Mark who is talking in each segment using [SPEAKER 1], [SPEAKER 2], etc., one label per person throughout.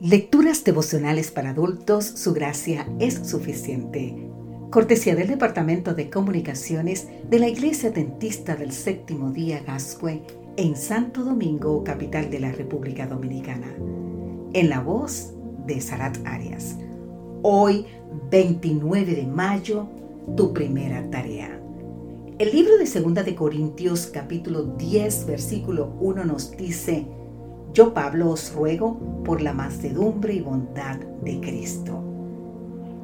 [SPEAKER 1] Lecturas devocionales para adultos, su gracia es suficiente. Cortesía del Departamento de Comunicaciones de la Iglesia Dentista del Séptimo Día Gascue en Santo Domingo, capital de la República Dominicana. En la voz de Sarat Arias. Hoy, 29 de mayo, tu primera tarea. El libro de Segunda de Corintios capítulo 10 versículo 1 nos dice, yo, Pablo, os ruego por la mansedumbre y bondad de Cristo.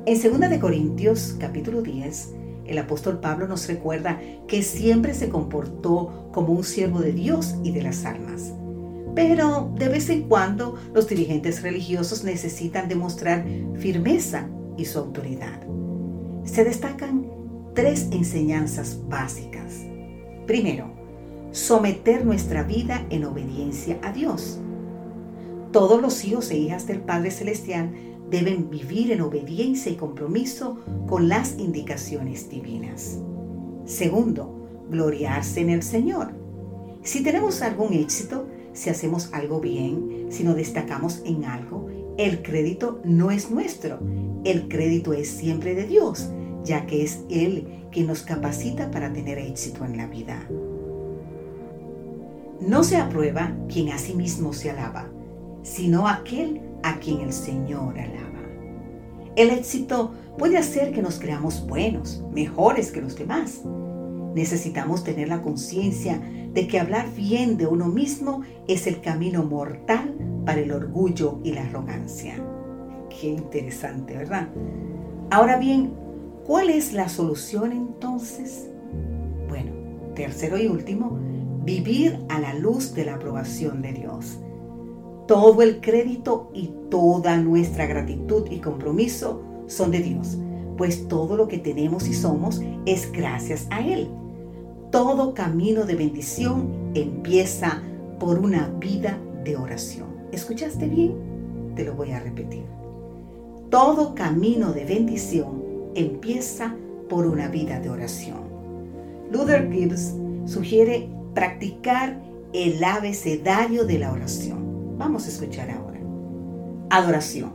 [SPEAKER 1] En 2 de Corintios capítulo 10, el apóstol Pablo nos recuerda que siempre se comportó como un siervo de Dios y de las almas. Pero de vez en cuando los dirigentes religiosos necesitan demostrar firmeza y su autoridad. Se destacan tres enseñanzas básicas. Primero, someter nuestra vida en obediencia a Dios. Todos los hijos e hijas del Padre Celestial deben vivir en obediencia y compromiso con las indicaciones divinas. Segundo, gloriarse en el Señor. Si tenemos algún éxito, si hacemos algo bien, si nos destacamos en algo, el crédito no es nuestro, el crédito es siempre de Dios, ya que es Él quien nos capacita para tener éxito en la vida. No se aprueba quien a sí mismo se alaba, sino aquel a quien el Señor alaba. El éxito puede hacer que nos creamos buenos, mejores que los demás. Necesitamos tener la conciencia de que hablar bien de uno mismo es el camino mortal para el orgullo y la arrogancia. Qué interesante, ¿verdad? Ahora bien, ¿cuál es la solución entonces? Bueno, tercero y último, vivir a la luz de la aprobación de Dios. Todo el crédito y toda nuestra gratitud y compromiso son de Dios, pues todo lo que tenemos y somos es gracias a Él. Todo camino de bendición empieza por una vida de oración. ¿Escuchaste bien? Te lo voy a repetir. Todo camino de bendición empieza por una vida de oración. Luther Gibbs sugiere practicar el abecedario de la oración. Vamos a escuchar ahora. Adoración.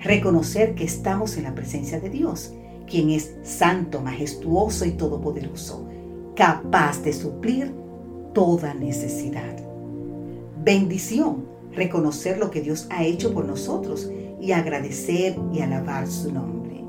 [SPEAKER 1] Reconocer que estamos en la presencia de Dios, quien es santo, majestuoso y todopoderoso, capaz de suplir toda necesidad. Bendición. Reconocer lo que Dios ha hecho por nosotros y agradecer y alabar su nombre.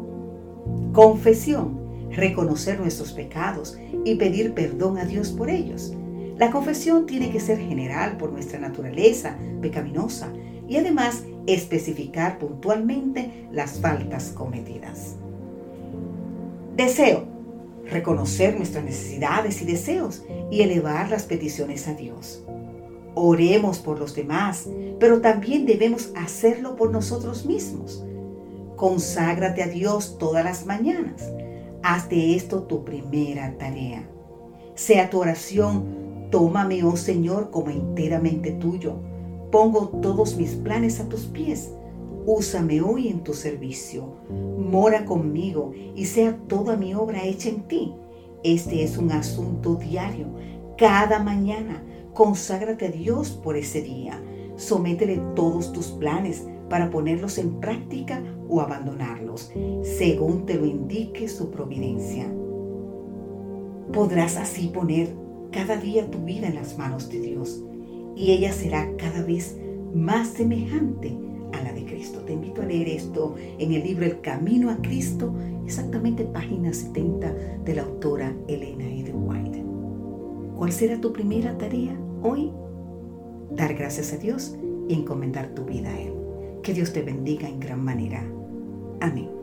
[SPEAKER 1] Confesión. Reconocer nuestros pecados y pedir perdón a Dios por ellos la confesión tiene que ser general por nuestra naturaleza pecaminosa y además especificar puntualmente las faltas cometidas. Deseo. Reconocer nuestras necesidades y deseos y elevar las peticiones a Dios. Oremos por los demás, pero también debemos hacerlo por nosotros mismos. Conságrate a Dios todas las mañanas. Haz de esto tu primera tarea. Sea tu oración Tómame, oh Señor, como enteramente tuyo. Pongo todos mis planes a tus pies. Úsame hoy en tu servicio. Mora conmigo y sea toda mi obra hecha en ti. Este es un asunto diario. Cada mañana conságrate a Dios por ese día. Sométele todos tus planes para ponerlos en práctica o abandonarlos, según te lo indique su providencia. Podrás así poner cada día tu vida en las manos de Dios y ella será cada vez más semejante a la de Cristo. Te invito a leer esto en el libro El Camino a Cristo, exactamente página 70 de la autora Elena Eden White. ¿Cuál será tu primera tarea hoy? Dar gracias a Dios y encomendar tu vida a Él. Que Dios te bendiga en gran manera. Amén.